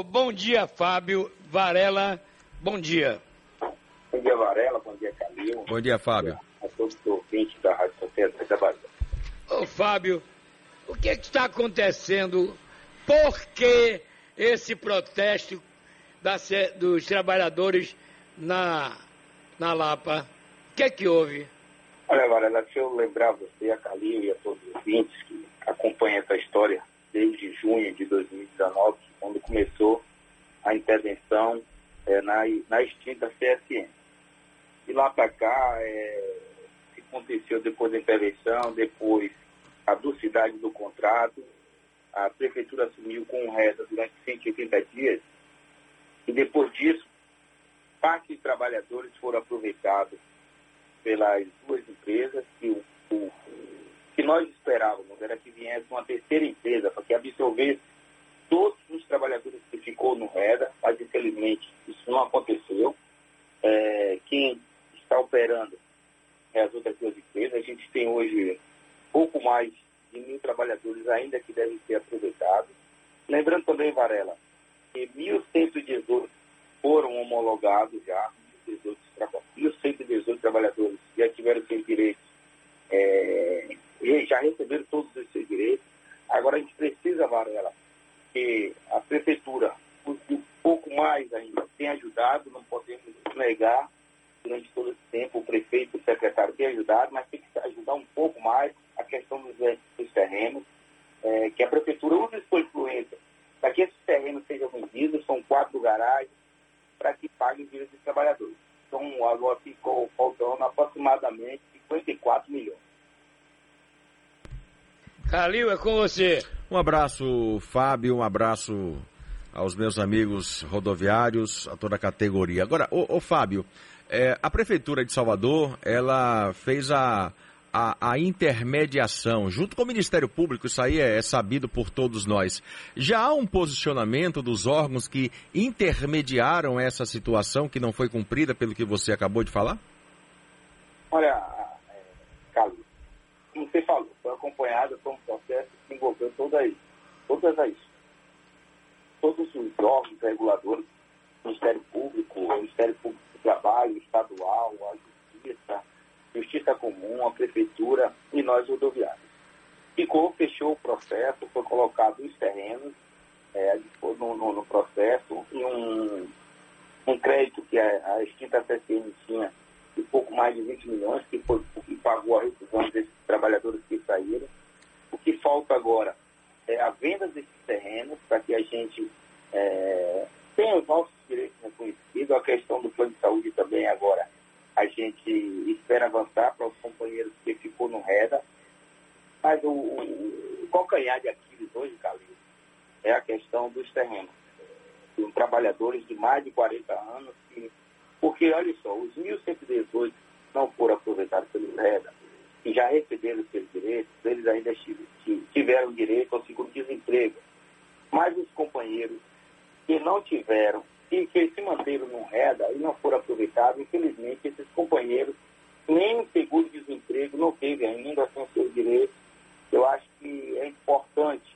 Oh, bom dia, Fábio Varela. Bom dia. Bom dia, Varela. Bom dia, Calil. Bom dia, Fábio. A todos os ouvintes da Rádio Sociedade da Bahia. Ô, Fábio, o que, é que está acontecendo? Por que esse protesto da, dos trabalhadores na, na Lapa? O que é que houve? Olha, Varela, deixa eu lembrar você, a Calil e a todos os ouvintes que acompanham essa história desde junho de 2019, quando começou a é, na, na extinta CSN. De lá para cá, é, o que aconteceu depois da intervenção, depois a ducidade do contrato, a prefeitura assumiu com reza durante 180 dias, e depois disso, parte de trabalhadores foram aproveitados pelas duas empresas, que, o, o, que nós esperávamos era que viesse uma terceira empresa para que absorvesse todos os trabalhadores que ficou no REDA, infelizmente isso não aconteceu. É, quem está operando é as outras duas empresas. A gente tem hoje pouco mais de mil trabalhadores ainda que devem ser aproveitados. Lembrando também, Varela, que 1.118 foram homologados já, 1.118 trabalhadores já tiveram seus direitos, é, já receberam todos os seus direitos. Agora a gente precisa, Varela, que a prefeitura um pouco mais ainda tem ajudado, não podemos negar durante todo esse tempo o prefeito e o secretário tem ajudado, mas tem que ajudar um pouco mais a questão dos, dos terrenos, é, que a prefeitura use sua influência para que esses terrenos sejam vendidos, são quatro garagens, para que paguem os direitos dos trabalhadores. Então, agora ficou faltando aproximadamente 54 milhões. Calil, é com você. Um abraço, Fábio, um abraço aos meus amigos rodoviários, a toda a categoria. Agora, ô, ô Fábio, é, a Prefeitura de Salvador, ela fez a, a, a, intermediação junto com o Ministério Público, isso aí é, é, sabido por todos nós. Já há um posicionamento dos órgãos que intermediaram essa situação que não foi cumprida pelo que você acabou de falar? Olha, é, Carlos, como você falou, foi acompanhado por um processo que envolveu todas, todas as, todos os órgãos reguladores, Ministério Público, Ministério Público do Trabalho, Estadual, a Justiça, Justiça Comum, a Prefeitura e nós rodoviários. Ficou, fechou o processo, foi colocado os terrenos é, no, no, no, processo e um, um crédito que a, a extinta CCN tinha de pouco mais de 20 milhões, que foi o que pagou a rescisão desses trabalhadores que saíram. O que falta agora é a venda desses terrenos para que a gente é, tenha os nossos direitos reconhecidos. A questão do plano de saúde também agora a gente espera avançar para os companheiros que ficou no REDA. Mas o, o, o calcanhar de Aquiles hoje, Calil, é a questão dos terrenos. Tem trabalhadores de mais de 40 anos que porque, olha só, os 1.118 não foram aproveitados pelo REDA e já receberam seus direitos, eles ainda tiveram direito ao seguro-desemprego. Mas os companheiros que não tiveram e que se manteram no REDA e não foram aproveitados, infelizmente, esses companheiros, nem o seguro-desemprego não teve ainda com seus direitos. Eu acho que é importante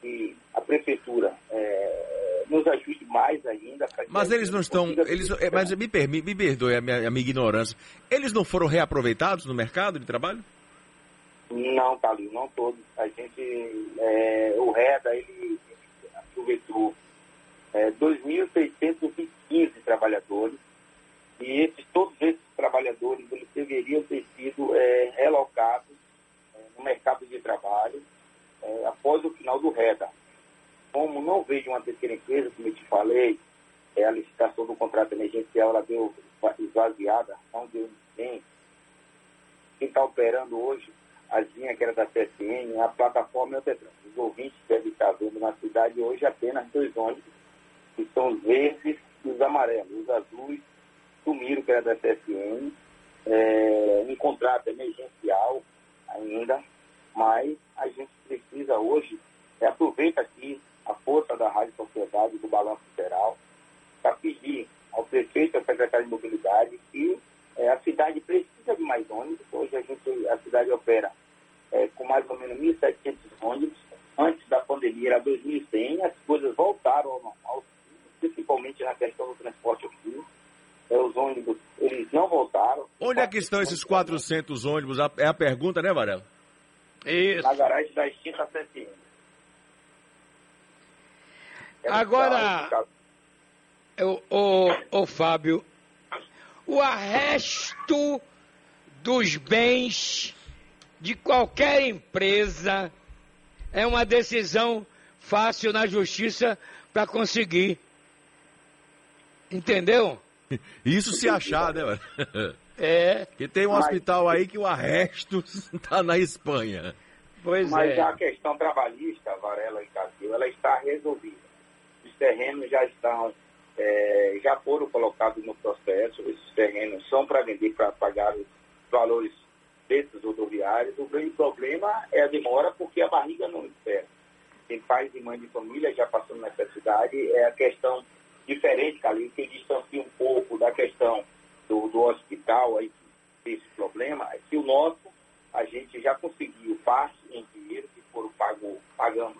que a prefeitura é, nos ajude mais ainda. Mas eles não estão, eles, é, mas me, permi, me perdoe a minha, a minha, ignorância, eles não foram reaproveitados no mercado de trabalho? Não, Calil, não todos. A gente, é, o REDA, ele, ele aproveitou é, 2.615 trabalhadores e esses, todos esses trabalhadores eles deveriam ter sido é, relocados é, no mercado de trabalho é, após o final do REDA. Vejo uma terceira empresa, como eu te falei, é, a licitação do contrato emergencial ela deu esvaziada, não deu ninguém. Quem está operando hoje, a linha que era da CSN, a plataforma é o Tetran. Os ouvintes devem estar vendo na cidade hoje apenas dois ônibus, que são os verdes e os amarelos. Os azuis sumiram, que era da CSN, é, um contrato emergencial ainda, mas 2010 as coisas voltaram ao normal, principalmente na questão do transporte público. É, os ônibus, eles não voltaram. Onde é que estão esses 400 ônibus? É a pergunta, né, Varela? Isso. Na garagem da extinta É Agora, o, o Fábio, o arresto dos bens de qualquer empresa é uma decisão fácil na justiça para conseguir. Entendeu? Isso se achar, né? É. Que tem um Mas... hospital aí que o arresto está na Espanha. Pois Mas é. a questão trabalhista, Varela e Castilho, ela está resolvida. Os terrenos já estão, é, já foram colocados no processo, esses terrenos são para vender, para pagar os valores desses rodoviários. O grande problema é a demora porque a barriga não espera. Tem pais e mães de família já passando necessidade, é a questão diferente, Calil, que distancia um pouco da questão do, do hospital aí, esse problema, é que o nosso, a gente já conseguiu parte em dinheiro, que foram pago, pagamos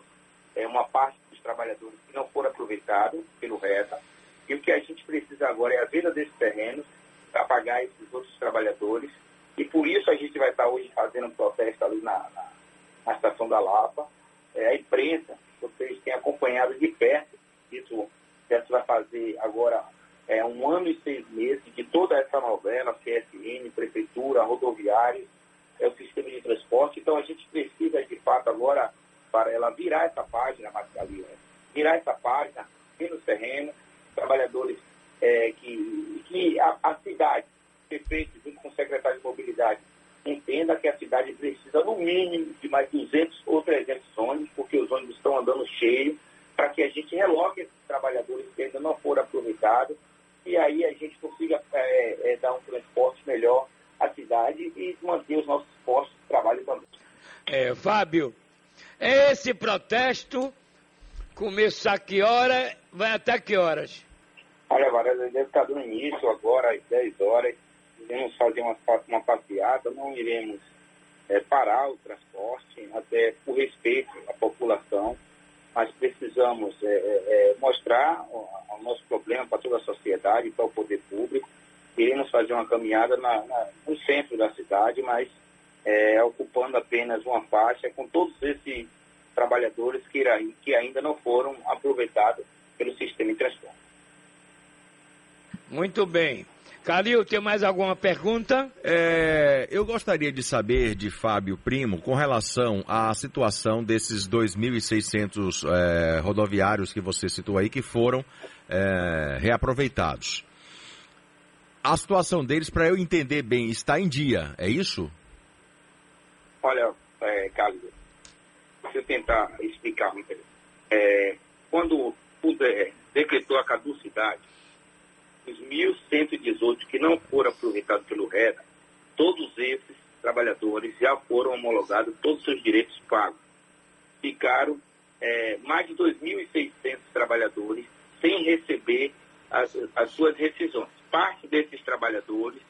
é, uma parte dos trabalhadores que não foram aproveitados pelo RETA, e o que a gente precisa agora é a venda desses terrenos para pagar esses outros trabalhadores, e por isso a gente vai estar hoje fazendo um protesto ali na, na, na estação da Lapa. É, a imprensa, vocês têm acompanhado de perto isso, isso vai fazer agora é, um ano e seis meses de toda essa novela, CSN, Prefeitura, rodoviários, é o sistema de transporte. Então a gente precisa, de fato, agora, para ela virar essa página, Marcelinho, né? virar essa página, ir no terreno, trabalhadores é, que, que a, a cidade, prefeito, junto com o secretário de mobilidade, entenda que a cidade precisa, no mínimo, de mais 200 ou 300 ônibus, porque os ônibus estão andando cheios, para que a gente reloque esses trabalhadores que ainda não foram aproveitados e aí a gente consiga é, é, dar um transporte melhor à cidade e manter os nossos postos de trabalho também. É, Fábio, esse protesto começa a que hora, vai até que horas? Olha, Varela, deve estar dando início agora às 10 horas. Iremos fazer uma, uma passeada, não iremos é, parar o transporte, até por respeito à população mas precisamos é, é, é mostrar o, o, nosso problema para toda a sociedade, para o poder público. Iremos fazer uma caminhada na, na, no centro da cidade, mas é, ocupando apenas uma faixa com todos esses trabalhadores que, que ainda não foram aproveitados pelo sistema de transporte. Muito bem. Calil, tem mais alguma pergunta? É, eu gostaria de saber de Fábio Primo com relação à situação desses 2.600 é, rodoviários que você citou aí que foram é, reaproveitados. A situação deles, para eu entender bem, está em dia, é isso? Olha, é, Calil, deixa eu tentar explicar é, Quando o decretou a caducidade, os 1.118 que não foram aproveitados pelo REDA, todos esses trabalhadores já foram homologados, todos os seus direitos pagos. Ficaram é, mais de 2.600 trabalhadores sem receber as, as, suas rescisões. Parte desses trabalhadores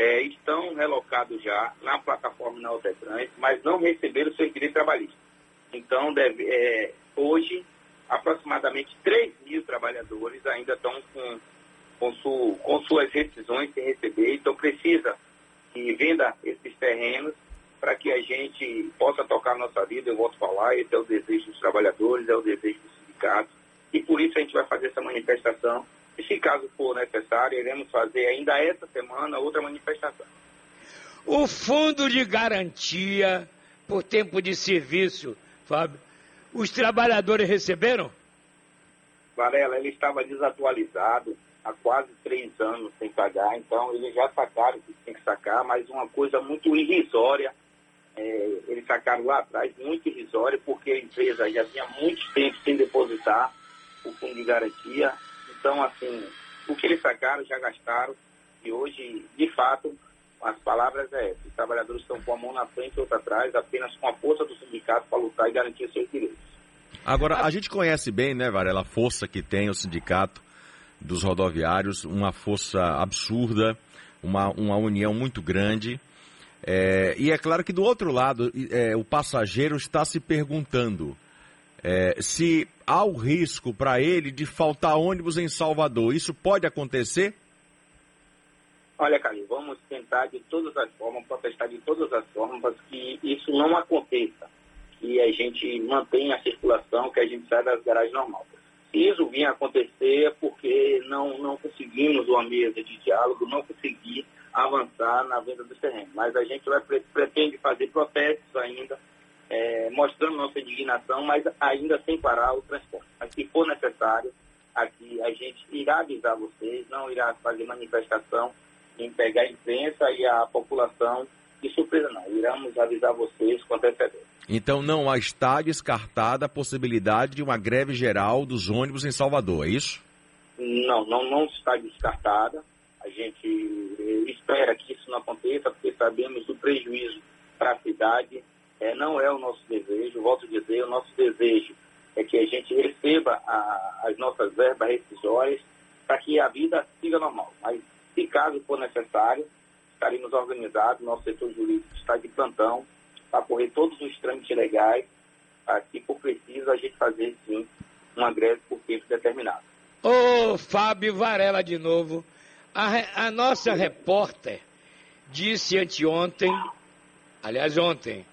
é, estão relocados já na plataforma na Altetrans, mas não receberam seus direitos trabalhistas. Então, deve, é, hoje, aproximadamente 3 mil trabalhadores ainda estão com com, su, com suas rescisões sem receber, então precisa que venda esses terrenos para que a gente possa tocar nossa vida, eu volto a falar, esse é o desejo dos trabalhadores, é o desejo dos sindicatos, e por isso a gente vai fazer essa manifestação, e se caso for necessário, iremos fazer ainda essa semana outra manifestação. O fundo de garantia por tempo de serviço, Fábio, os trabalhadores receberam? Varela, ele estava desatualizado, há quase três anos sem pagar, então eles já sacaram que tem que sacar, mas uma coisa muito irrisória. É, eles sacaram lá atrás muito irrisória, porque a empresa já tinha muito tempo sem depositar o fundo de garantia. Então, assim, o que eles sacaram já gastaram. E hoje, de fato, as palavras é os trabalhadores estão com a mão na frente e outra atrás, apenas com a força do sindicato para lutar e garantir seus direitos. Agora, a gente conhece bem, né, Varela, a força que tem o sindicato dos rodoviários, uma força absurda, uma, uma união muito grande. É, e é claro que do outro lado, é, o passageiro está se perguntando é, se há o risco para ele de faltar ônibus em Salvador. Isso pode acontecer? Olha, Calil, vamos tentar de todas as formas, protestar de todas as formas que isso não aconteça, que a gente mantenha a circulação, que a gente saia das garagens normais. Se isso vir a acontecer é porque não, não conseguimos uma mesa de diálogo, não conseguir avançar na venda dos terrenos. Mas a gente vai, pretende fazer protestos ainda, é, mostrando nossa indignação, mas ainda sem parar o transporte. Mas se for necessário, aqui a gente irá avisar vocês, não irá fazer manifestação, em pegar a imprensa e a população de surpresa, não. Iremos avisar vocês com antecedência. Então não está descartada a possibilidade de uma greve geral dos ônibus em Salvador, é isso? Não, não, não está descartada. A gente espera que isso não aconteça, porque sabemos do prejuízo para a cidade. É, não é o nosso desejo, volto a dizer, o nosso desejo é que a gente receba a, as nossas verbas rescisórias para que a vida siga normal. Mas se caso for necessário, estaremos organizados, nosso setor jurídico está de plantão para correr todos os trâmites legais, para, se for preciso, a gente fazer sim uma greve por tempo determinado. Ô Fábio Varela de novo, a, a nossa repórter disse anteontem, aliás ontem,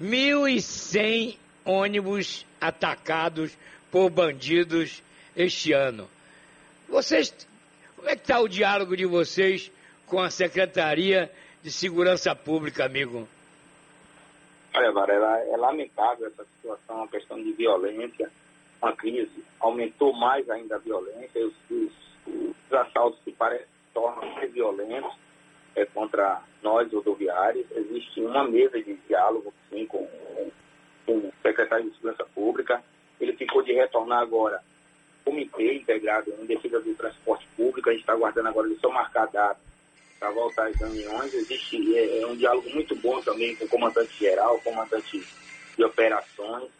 1.100 ônibus atacados por bandidos este ano. Vocês como é que está o diálogo de vocês com a Secretaria de Segurança Pública, amigo? Olha, Varela, é lamentável essa situação, uma questão de violência, uma crise. Aumentou mais ainda a violência, os, os, os assaltos se parecem, tornam mais violentos é, contra nós, rodoviários. Existe uma mesa de diálogo, sim, com, com o secretário de Segurança Pública. Ele ficou de retornar agora comitê integrado em defesa do transporte público. A gente está aguardando agora ele só marcar data para voltar às reuniões. Existe é, é, um diálogo muito bom também com o comandante geral, comandante de operações.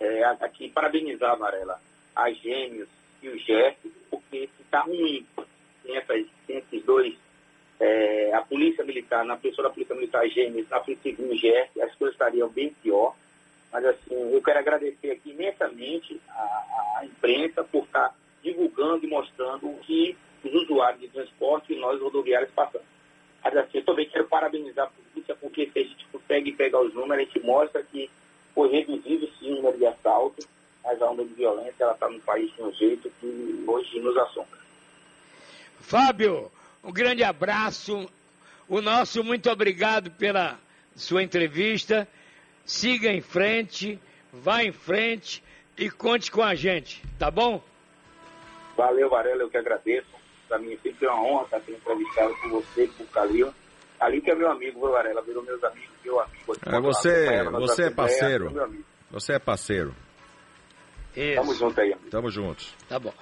É, aqui, parabenizar, Varela, a Gêmeos e o GEF, porque está ruim sem, esses dois, é, a Polícia Militar, na pessoa da Polícia Militar Gêmeos, na Polícia Civil as coisas estariam bem pior. Mas, assim, eu quero agradecer aqui imensamente a, a imprensa por estar divulgando e mostrando o que os usuários de transporte e nós rodoviários passamos. Mas, assim, eu também quero parabenizar a polícia, porque se a gente consegue pegar os números, a gente mostra que foi reduzido, sim, o número de assaltos, mas a onda de violência, ela está no país de um jeito que hoje nos assombra. Fábio, um grande abraço. O nosso muito obrigado pela sua entrevista siga em frente, vá em frente e conte com a gente, tá bom? Valeu, Varela, eu que agradeço. Para mim é sempre uma honra estar sendo entrevistado com você, com o Calil. Ali que é meu amigo, viu, Varela? Virou meus amigos, meu amigo. É, você, você é parceiro. Você é parceiro. Isso. Tamo junto aí, amigo. Tamo juntos. Tá bom.